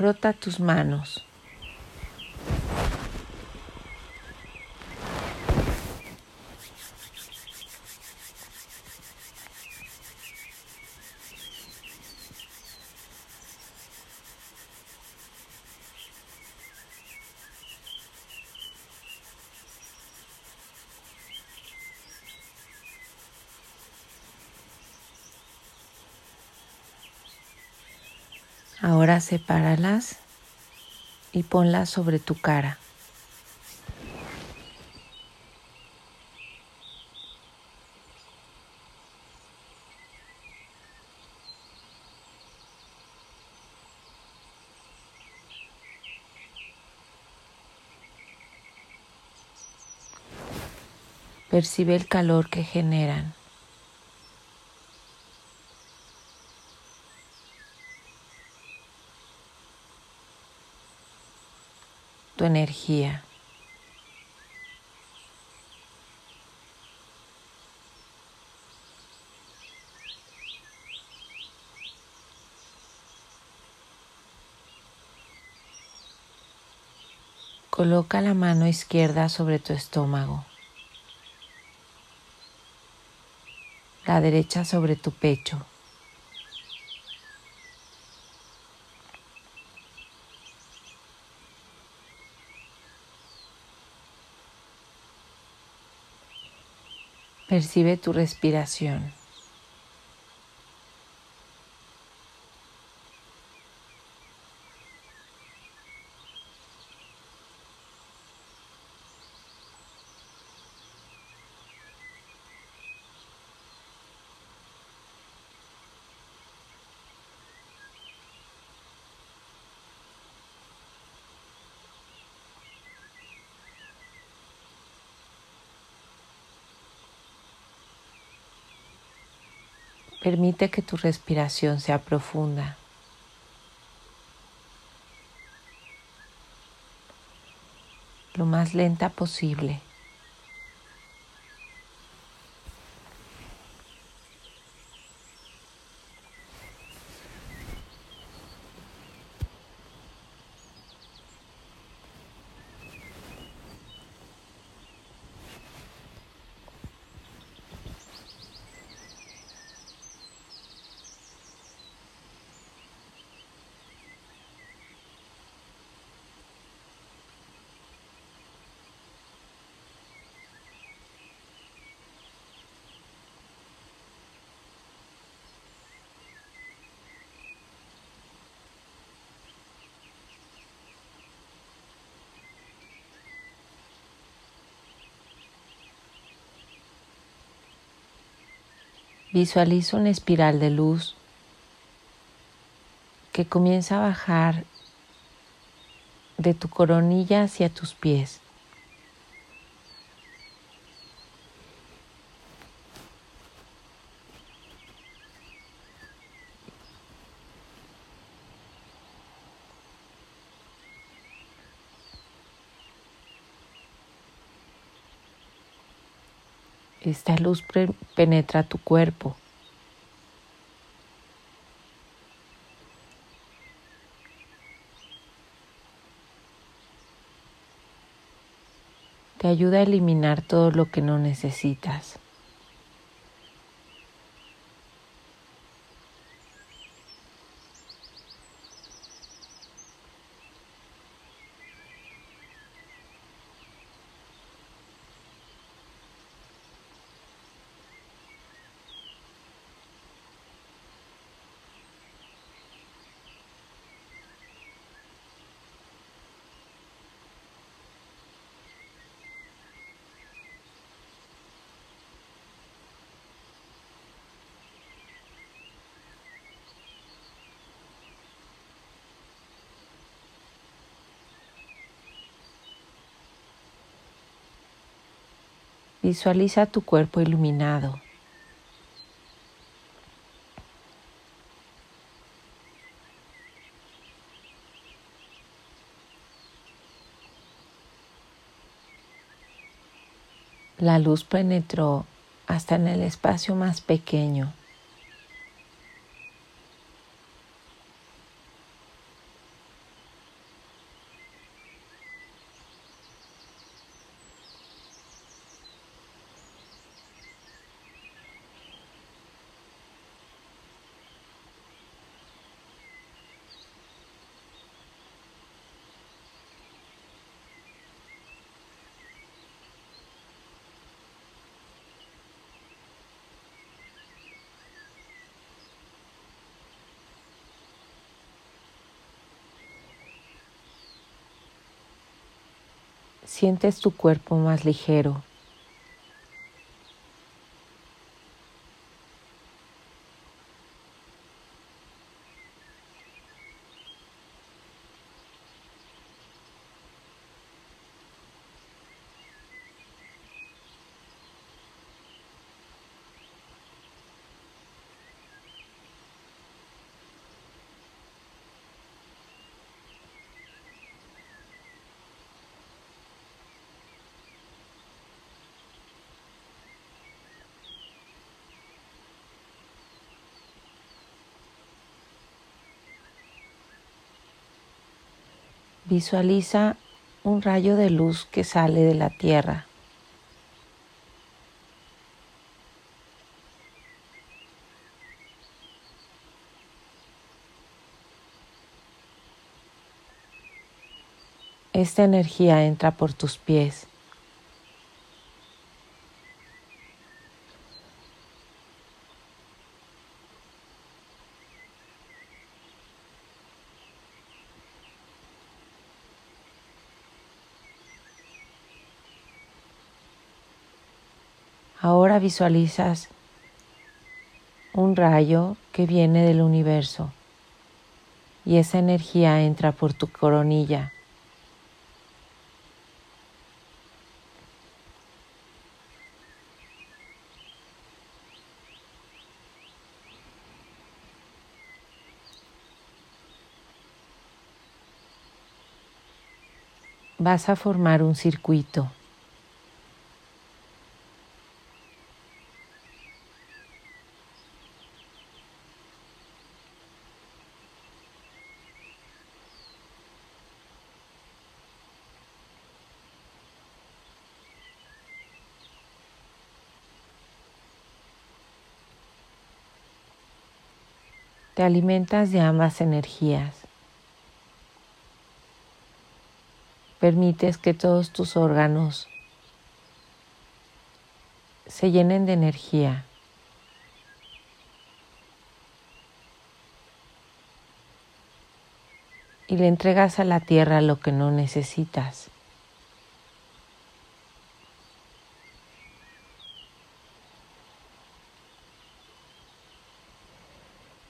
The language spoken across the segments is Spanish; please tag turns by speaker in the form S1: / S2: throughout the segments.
S1: Frota tus manos. Ahora sepáralas y ponlas sobre tu cara. Percibe el calor que generan. Energía. Coloca la mano izquierda sobre tu estómago, la derecha sobre tu pecho. Percibe tu respiración. Permite que tu respiración sea profunda. Lo más lenta posible. Visualiza una espiral de luz que comienza a bajar de tu coronilla hacia tus pies. Esta luz penetra tu cuerpo. Te ayuda a eliminar todo lo que no necesitas. Visualiza tu cuerpo iluminado. La luz penetró hasta en el espacio más pequeño. Sientes tu cuerpo más ligero. Visualiza un rayo de luz que sale de la tierra. Esta energía entra por tus pies. Ahora visualizas un rayo que viene del universo y esa energía entra por tu coronilla. Vas a formar un circuito. Te alimentas de ambas energías. Permites que todos tus órganos se llenen de energía. Y le entregas a la tierra lo que no necesitas.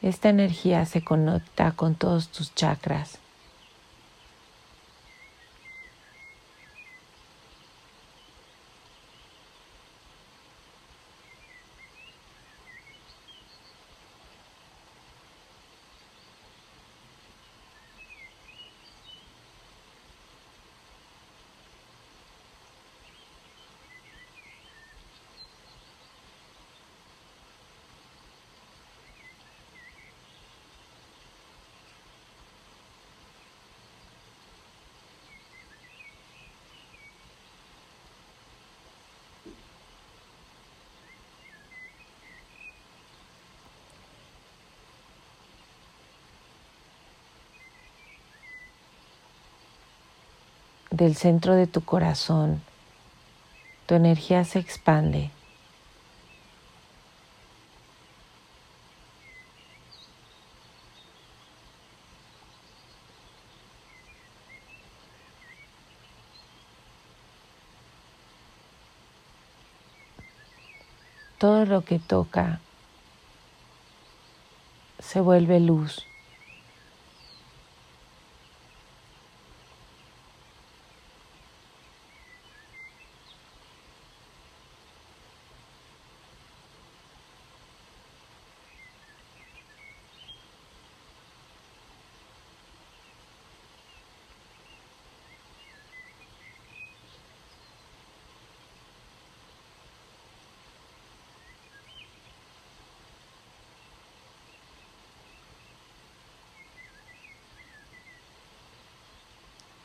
S1: Esta energía se conecta con todos tus chakras. Del centro de tu corazón, tu energía se expande. Todo lo que toca se vuelve luz.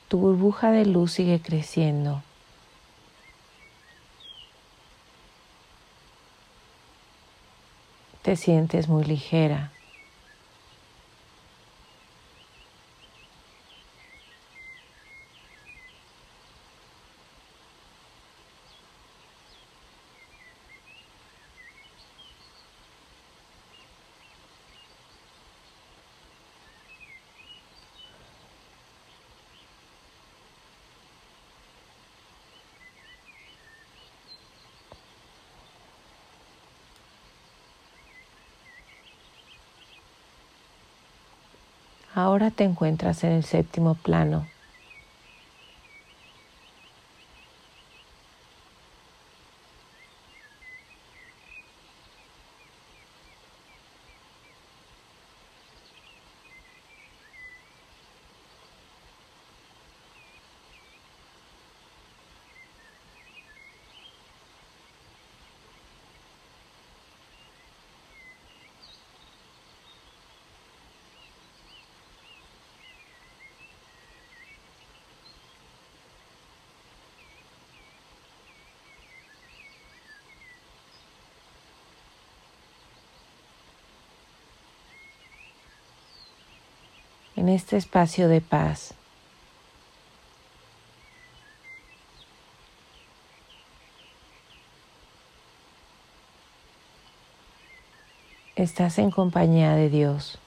S1: Tu burbuja de luz sigue creciendo. Te sientes muy ligera. Ahora te encuentras en el séptimo plano. En este espacio de paz. Estás en compañía de Dios.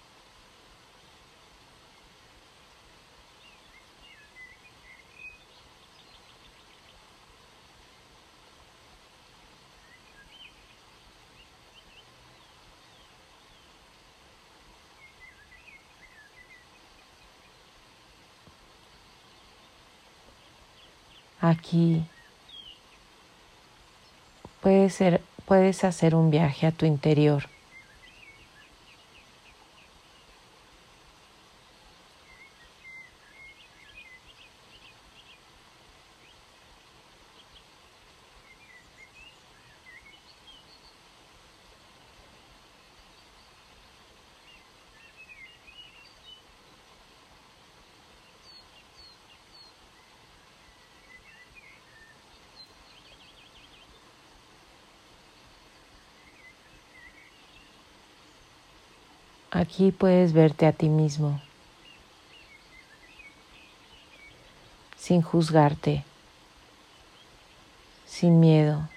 S1: Aquí puedes, ser, puedes hacer un viaje a tu interior. Aquí puedes verte a ti mismo sin juzgarte, sin miedo.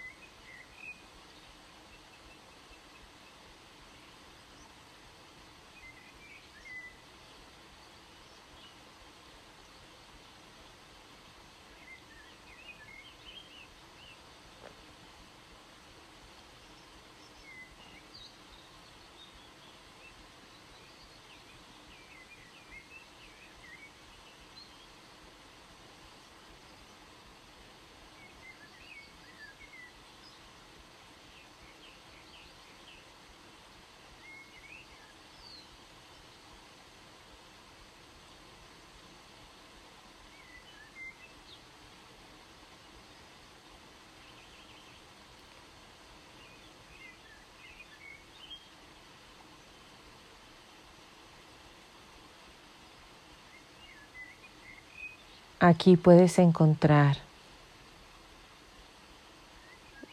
S1: Aquí puedes encontrar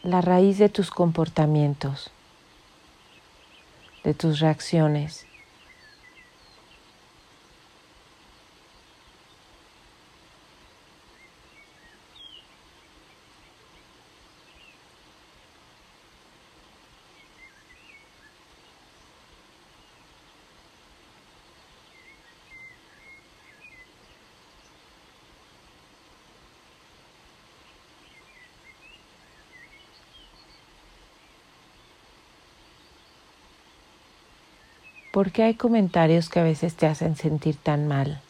S1: la raíz de tus comportamientos, de tus reacciones. ¿Por qué hay comentarios que a veces te hacen sentir tan mal?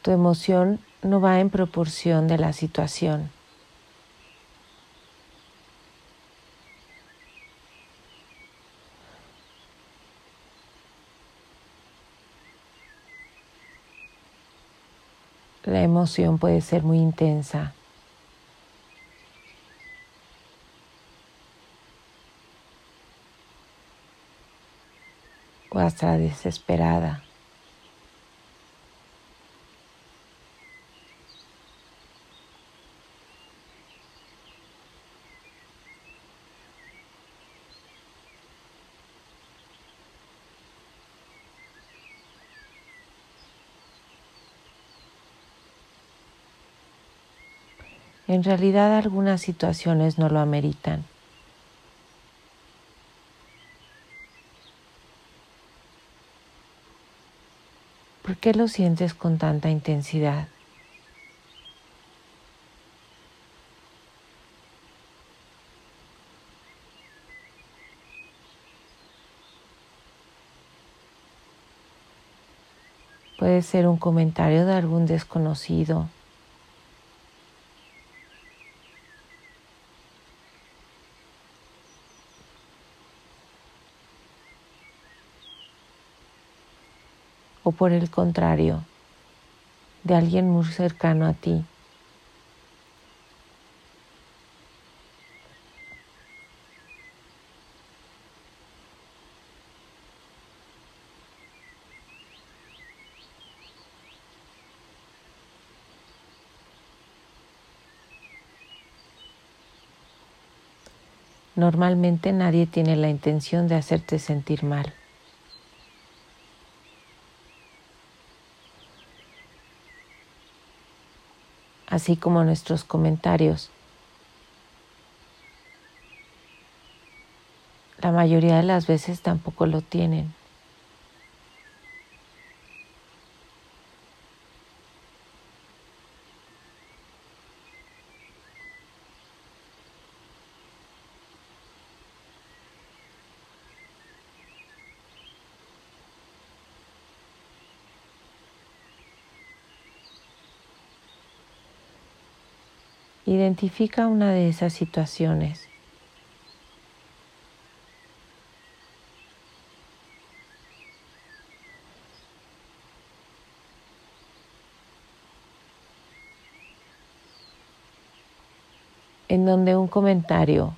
S1: Tu emoción no va en proporción de la situación. La emoción puede ser muy intensa. Desesperada. En realidad algunas situaciones no lo ameritan. ¿Por qué lo sientes con tanta intensidad? Puede ser un comentario de algún desconocido o por el contrario, de alguien muy cercano a ti. Normalmente nadie tiene la intención de hacerte sentir mal. Así como nuestros comentarios. La mayoría de las veces tampoco lo tienen. Identifica una de esas situaciones. en donde un comentario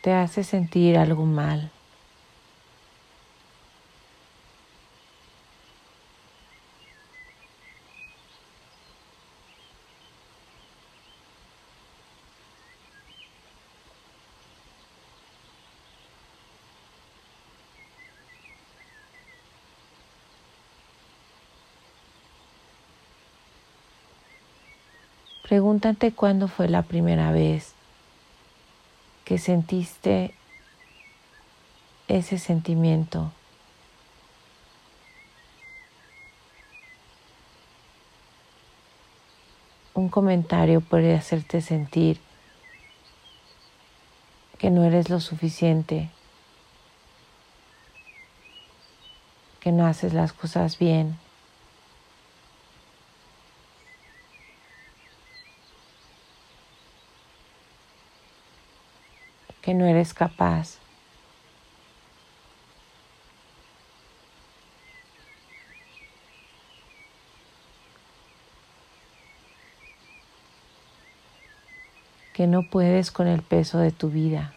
S1: te hace sentir algo mal. Pregúntate cuándo fue la primera vez que sentiste ese sentimiento. Un comentario puede hacerte sentir que no eres lo suficiente, que no haces las cosas bien. Que no eres capaz. que no puedes con el peso de tu vida.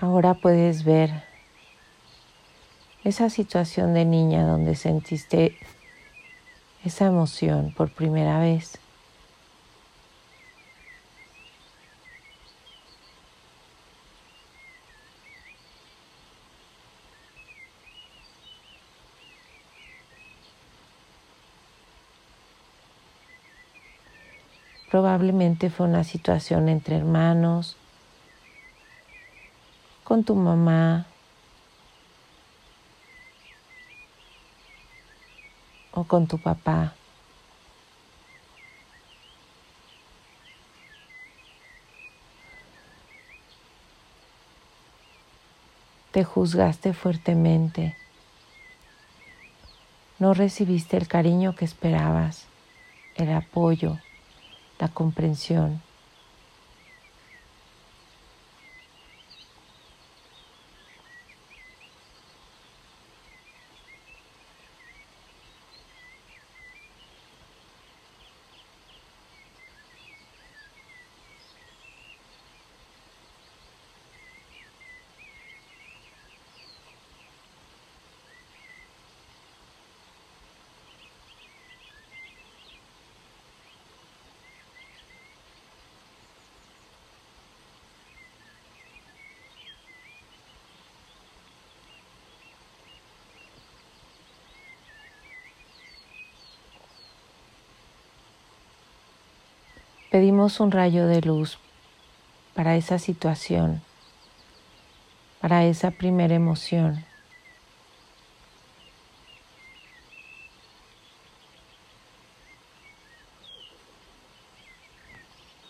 S1: Ahora puedes ver esa situación de niña donde sentiste esa emoción por primera vez. Probablemente fue una situación entre hermanos, con tu mamá o con tu papá. Te juzgaste fuertemente. No recibiste el cariño que esperabas, el apoyo la comprensión. Pedimos un rayo de luz para esa situación, para esa primera emoción.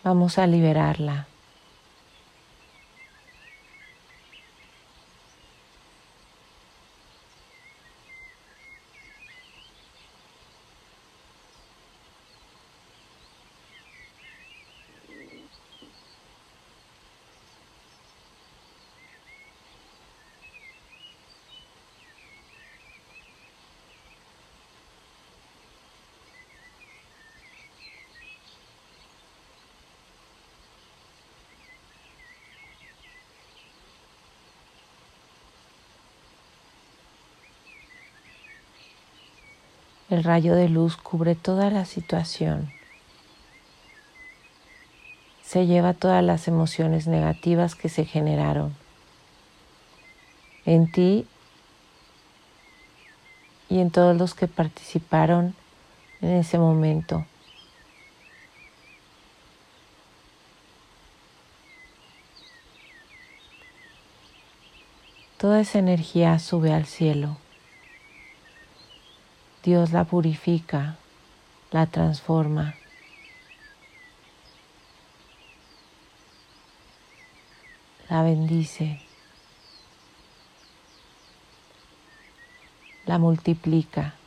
S1: Vamos a liberarla. El rayo de luz cubre toda la situación. Se lleva todas las emociones negativas que se generaron en ti y en todos los que participaron en ese momento. Toda esa energía sube al cielo. Dios la purifica, la transforma. La bendice, la multiplica.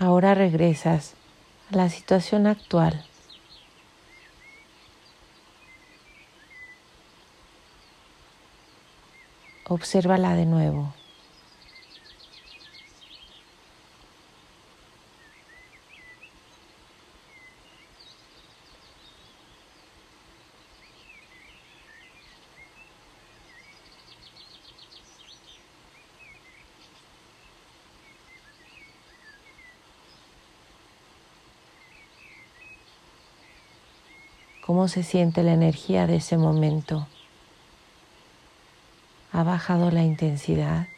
S1: Ahora regresas a la situación actual. Obsérvala de nuevo. Cómo se siente la energía de ese momento. ¿Ha bajado la intensidad?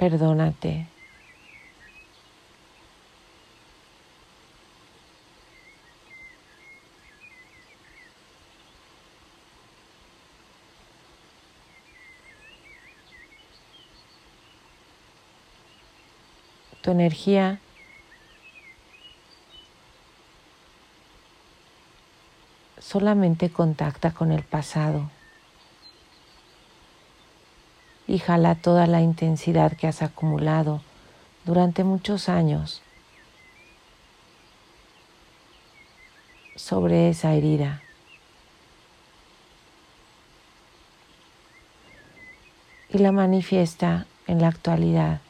S1: Perdónate. Tu energía solamente contacta con el pasado y jala toda la intensidad que has acumulado durante muchos años sobre esa herida. Y la manifiesta en la actualidad.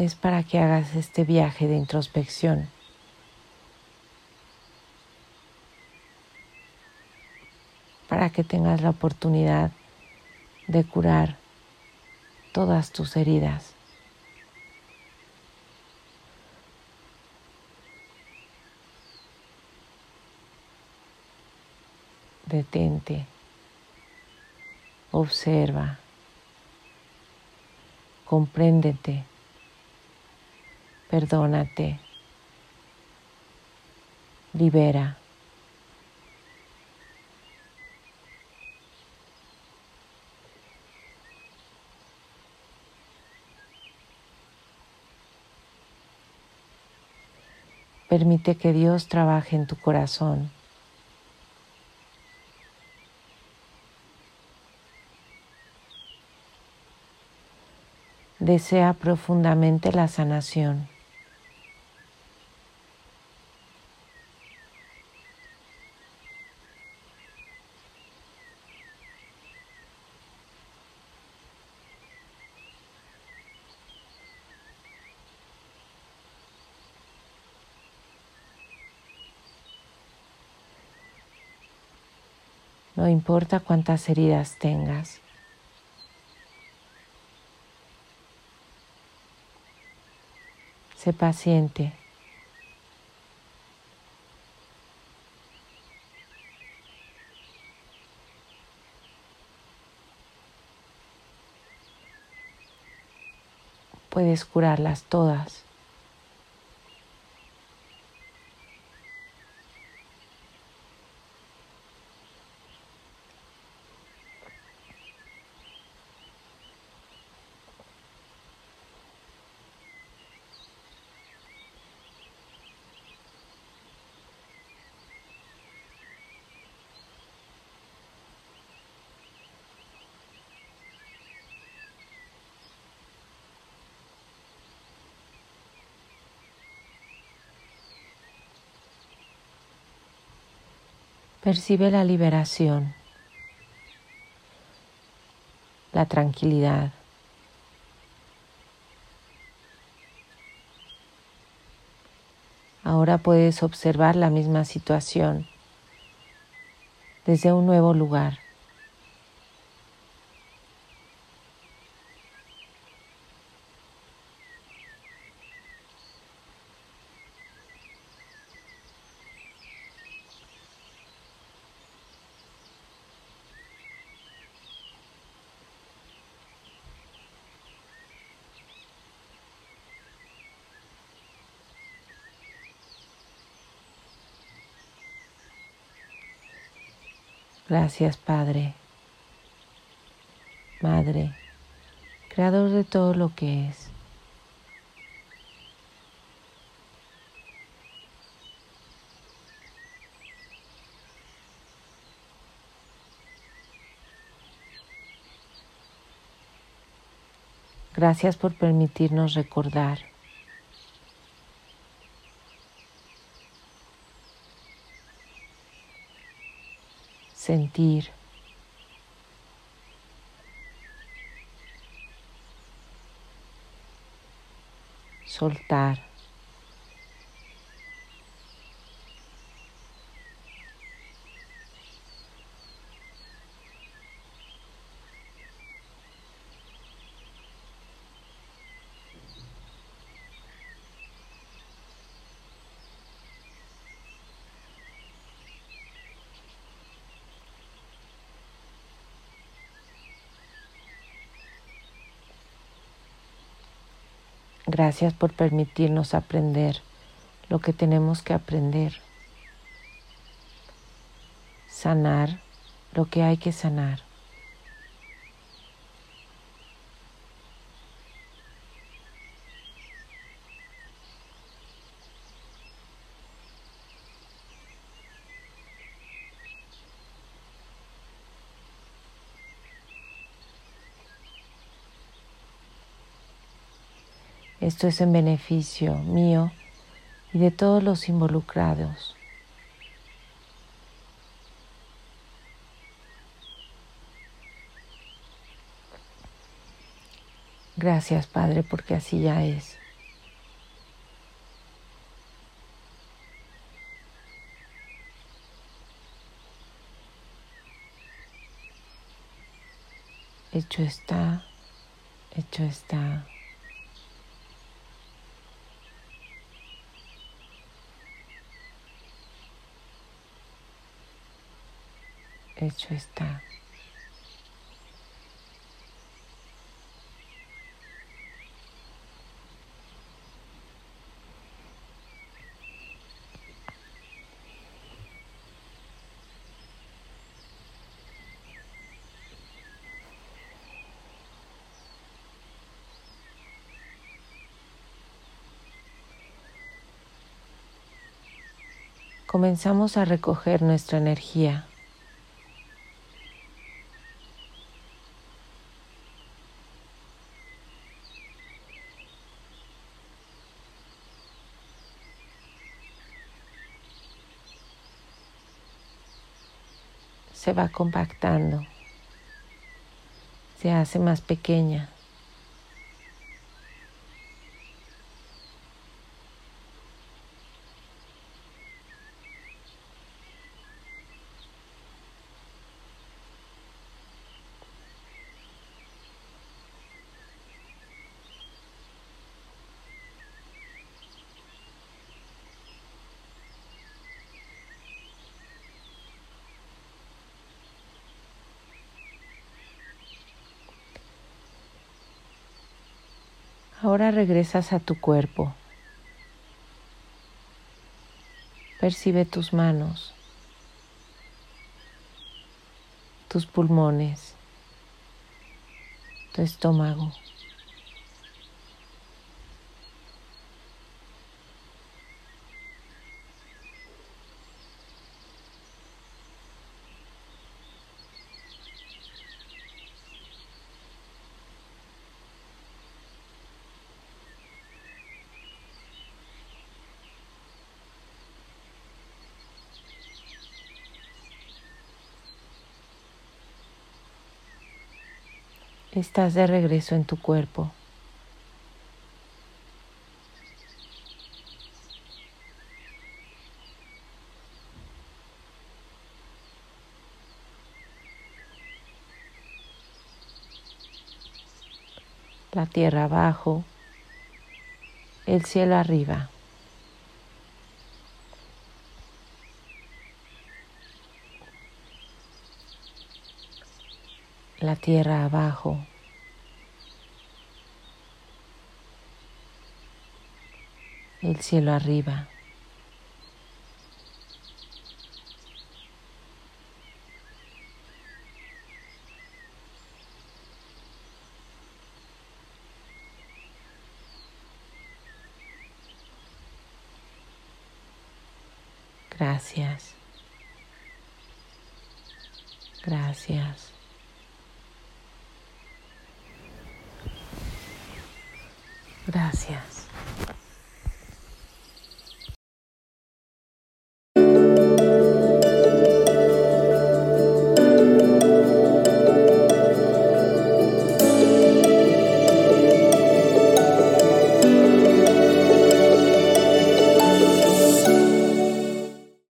S1: Es para que hagas este viaje de introspección. Para que tengas la oportunidad de curar todas tus heridas. Detente, observa, compréndete perdónate, libera. Permite que Dios trabaje en tu corazón. Desea profundamente la sanación. No importa cuántas heridas tengas. Sé paciente. Puedes curarlas todas. Percibe la liberación, la tranquilidad. Ahora puedes observar la misma situación desde un nuevo lugar. Gracias Padre, Madre, Creador de todo lo que es. Gracias por permitirnos recordar Sentir. Soltar. Gracias por permitirnos aprender lo que tenemos que aprender. Sanar lo que hay que sanar. Esto es en beneficio mío y de todos los involucrados. Gracias Padre porque así ya es. Hecho está, hecho está. Hecho está. comenzamos a recoger nuestra energía. se va compactando, se hace más pequeña. Ahora regresas a tu cuerpo. Percibe tus manos, tus pulmones, tu estómago. Estás de regreso en tu cuerpo. La tierra abajo, el cielo arriba. la tierra abajo. El cielo arriba.